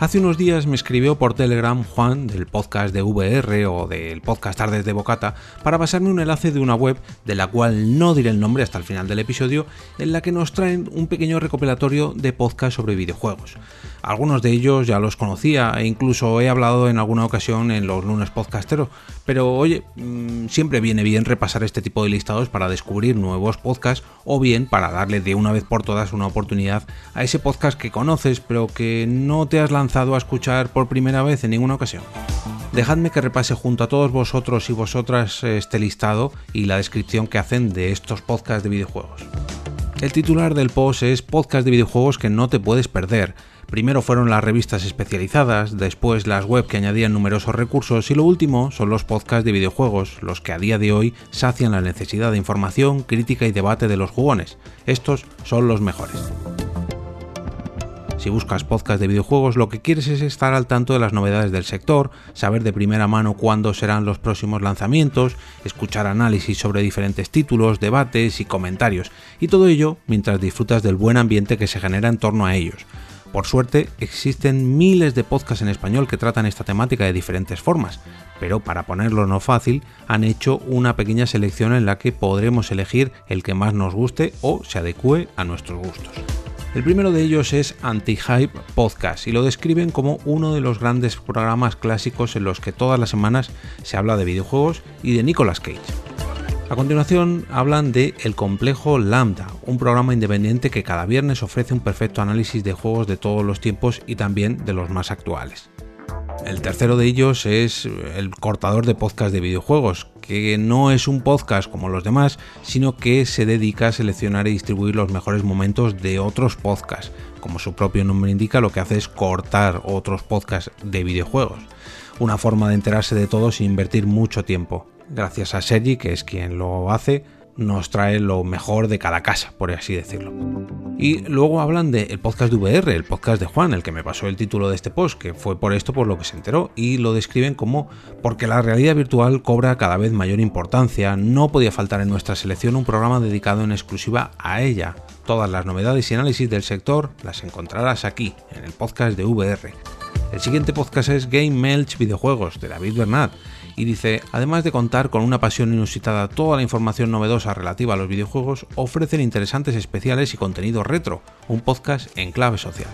Hace unos días me escribió por Telegram Juan del podcast de VR o del podcast Tardes de Bocata para pasarme un enlace de una web de la cual no diré el nombre hasta el final del episodio, en la que nos traen un pequeño recopilatorio de podcast sobre videojuegos. Algunos de ellos ya los conocía e incluso he hablado en alguna ocasión en los lunes podcasteros, pero oye, mm, siempre viene bien repasar este tipo de listados para descubrir nuevos podcasts o bien para darle de una vez por todas una oportunidad a ese podcast que conoces pero que no te has lanzado a escuchar por primera vez en ninguna ocasión. Dejadme que repase junto a todos vosotros y vosotras este listado y la descripción que hacen de estos podcasts de videojuegos. El titular del post es Podcast de videojuegos que no te puedes perder Primero fueron las revistas especializadas, después las web que añadían numerosos recursos y lo último son los podcasts de videojuegos, los que a día de hoy sacian la necesidad de información, crítica y debate de los jugones. Estos son los mejores. Si buscas podcast de videojuegos, lo que quieres es estar al tanto de las novedades del sector, saber de primera mano cuándo serán los próximos lanzamientos, escuchar análisis sobre diferentes títulos, debates y comentarios, y todo ello mientras disfrutas del buen ambiente que se genera en torno a ellos. Por suerte, existen miles de podcasts en español que tratan esta temática de diferentes formas, pero para ponerlo no fácil, han hecho una pequeña selección en la que podremos elegir el que más nos guste o se adecue a nuestros gustos. El primero de ellos es Anti-Hype Podcast y lo describen como uno de los grandes programas clásicos en los que todas las semanas se habla de videojuegos y de Nicolas Cage. A continuación hablan de El Complejo Lambda, un programa independiente que cada viernes ofrece un perfecto análisis de juegos de todos los tiempos y también de los más actuales. El tercero de ellos es el cortador de podcast de videojuegos, que no es un podcast como los demás, sino que se dedica a seleccionar y distribuir los mejores momentos de otros podcasts. Como su propio nombre indica, lo que hace es cortar otros podcasts de videojuegos. Una forma de enterarse de todo sin invertir mucho tiempo gracias a Sergi, que es quien lo hace, nos trae lo mejor de cada casa, por así decirlo. Y luego hablan del podcast de VR, el podcast de Juan, el que me pasó el título de este post, que fue por esto por lo que se enteró, y lo describen como porque la realidad virtual cobra cada vez mayor importancia, no podía faltar en nuestra selección un programa dedicado en exclusiva a ella. Todas las novedades y análisis del sector las encontrarás aquí, en el podcast de VR. El siguiente podcast es Game Melch Videojuegos, de David Bernat y dice, además de contar con una pasión inusitada, toda la información novedosa relativa a los videojuegos, ofrecen interesantes especiales y contenido retro, un podcast en clave social.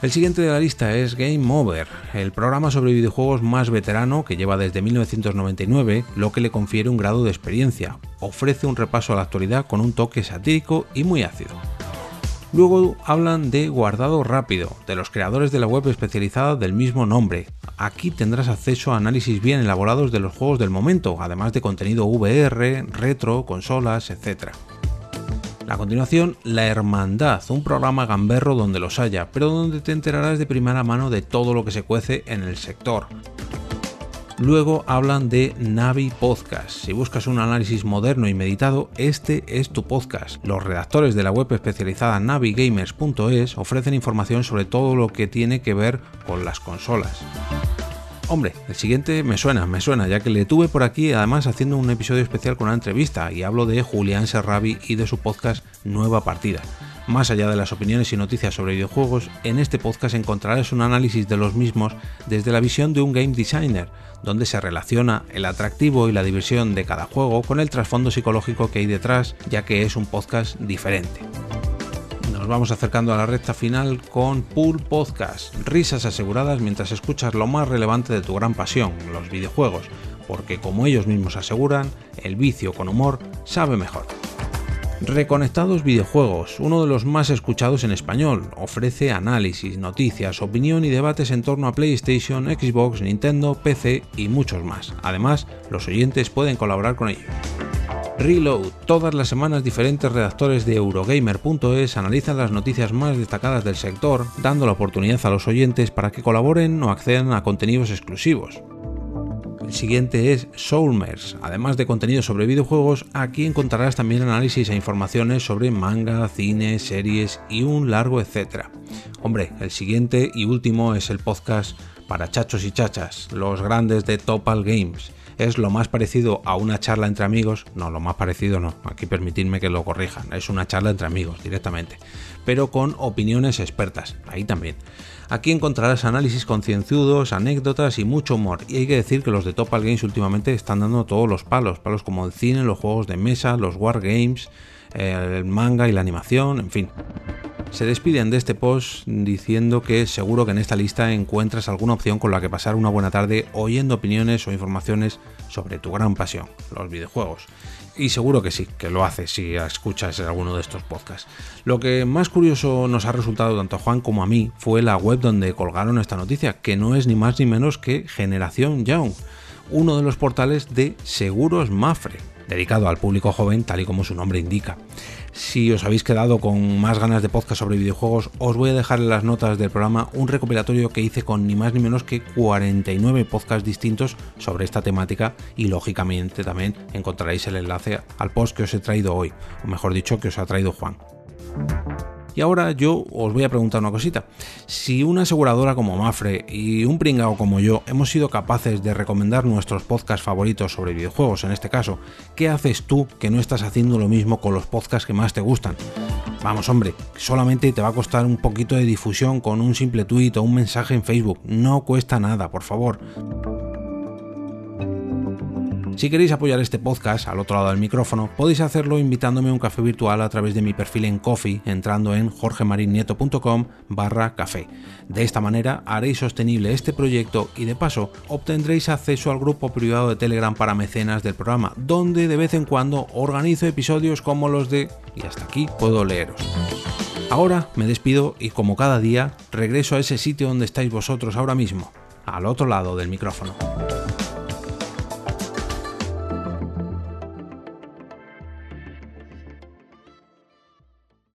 El siguiente de la lista es Game Over, el programa sobre videojuegos más veterano que lleva desde 1999, lo que le confiere un grado de experiencia. Ofrece un repaso a la actualidad con un toque satírico y muy ácido. Luego hablan de Guardado Rápido, de los creadores de la web especializada del mismo nombre. Aquí tendrás acceso a análisis bien elaborados de los juegos del momento, además de contenido VR, retro, consolas, etc. A continuación, La Hermandad, un programa gamberro donde los haya, pero donde te enterarás de primera mano de todo lo que se cuece en el sector. Luego hablan de Navi Podcast. Si buscas un análisis moderno y meditado, este es tu podcast. Los redactores de la web especializada navigamers.es ofrecen información sobre todo lo que tiene que ver con las consolas. Hombre, el siguiente me suena, me suena, ya que le tuve por aquí además haciendo un episodio especial con una entrevista y hablo de Julián Serrabi y de su podcast Nueva Partida. Más allá de las opiniones y noticias sobre videojuegos, en este podcast encontrarás un análisis de los mismos desde la visión de un game designer, donde se relaciona el atractivo y la diversión de cada juego con el trasfondo psicológico que hay detrás, ya que es un podcast diferente. Vamos acercando a la recta final con Pool Podcast, risas aseguradas mientras escuchas lo más relevante de tu gran pasión, los videojuegos, porque como ellos mismos aseguran, el vicio con humor sabe mejor. Reconectados Videojuegos, uno de los más escuchados en español, ofrece análisis, noticias, opinión y debates en torno a PlayStation, Xbox, Nintendo, PC y muchos más. Además, los oyentes pueden colaborar con ellos. Reload. Todas las semanas diferentes redactores de Eurogamer.es analizan las noticias más destacadas del sector, dando la oportunidad a los oyentes para que colaboren o accedan a contenidos exclusivos. El siguiente es Soulmers. Además de contenido sobre videojuegos, aquí encontrarás también análisis e informaciones sobre manga, cine, series y un largo etcétera. Hombre, el siguiente y último es el podcast para chachos y chachas, los grandes de Topal Games. Es lo más parecido a una charla entre amigos, no, lo más parecido no, aquí permitidme que lo corrijan, es una charla entre amigos directamente, pero con opiniones expertas, ahí también. Aquí encontrarás análisis concienzudos, anécdotas y mucho humor. Y hay que decir que los de Topal Games últimamente están dando todos los palos, palos como el cine, los juegos de mesa, los wargames, el manga y la animación, en fin. Se despiden de este post diciendo que seguro que en esta lista encuentras alguna opción con la que pasar una buena tarde oyendo opiniones o informaciones sobre tu gran pasión, los videojuegos. Y seguro que sí, que lo haces si escuchas alguno de estos podcasts. Lo que más curioso nos ha resultado tanto a Juan como a mí fue la web donde colgaron esta noticia, que no es ni más ni menos que Generación Young, uno de los portales de Seguros Mafre, dedicado al público joven tal y como su nombre indica. Si os habéis quedado con más ganas de podcast sobre videojuegos, os voy a dejar en las notas del programa un recopilatorio que hice con ni más ni menos que 49 podcasts distintos sobre esta temática y lógicamente también encontraréis el enlace al post que os he traído hoy, o mejor dicho, que os ha traído Juan. Y ahora yo os voy a preguntar una cosita. Si una aseguradora como Mafre y un pringao como yo hemos sido capaces de recomendar nuestros podcasts favoritos sobre videojuegos en este caso, ¿qué haces tú que no estás haciendo lo mismo con los podcasts que más te gustan? Vamos hombre, solamente te va a costar un poquito de difusión con un simple tuit o un mensaje en Facebook. No cuesta nada, por favor. Si queréis apoyar este podcast al otro lado del micrófono, podéis hacerlo invitándome a un café virtual a través de mi perfil en Coffee, entrando en jorgemarinieto.com barra café. De esta manera haréis sostenible este proyecto y de paso obtendréis acceso al grupo privado de Telegram para mecenas del programa, donde de vez en cuando organizo episodios como los de... y hasta aquí puedo leeros. Ahora me despido y como cada día regreso a ese sitio donde estáis vosotros ahora mismo, al otro lado del micrófono.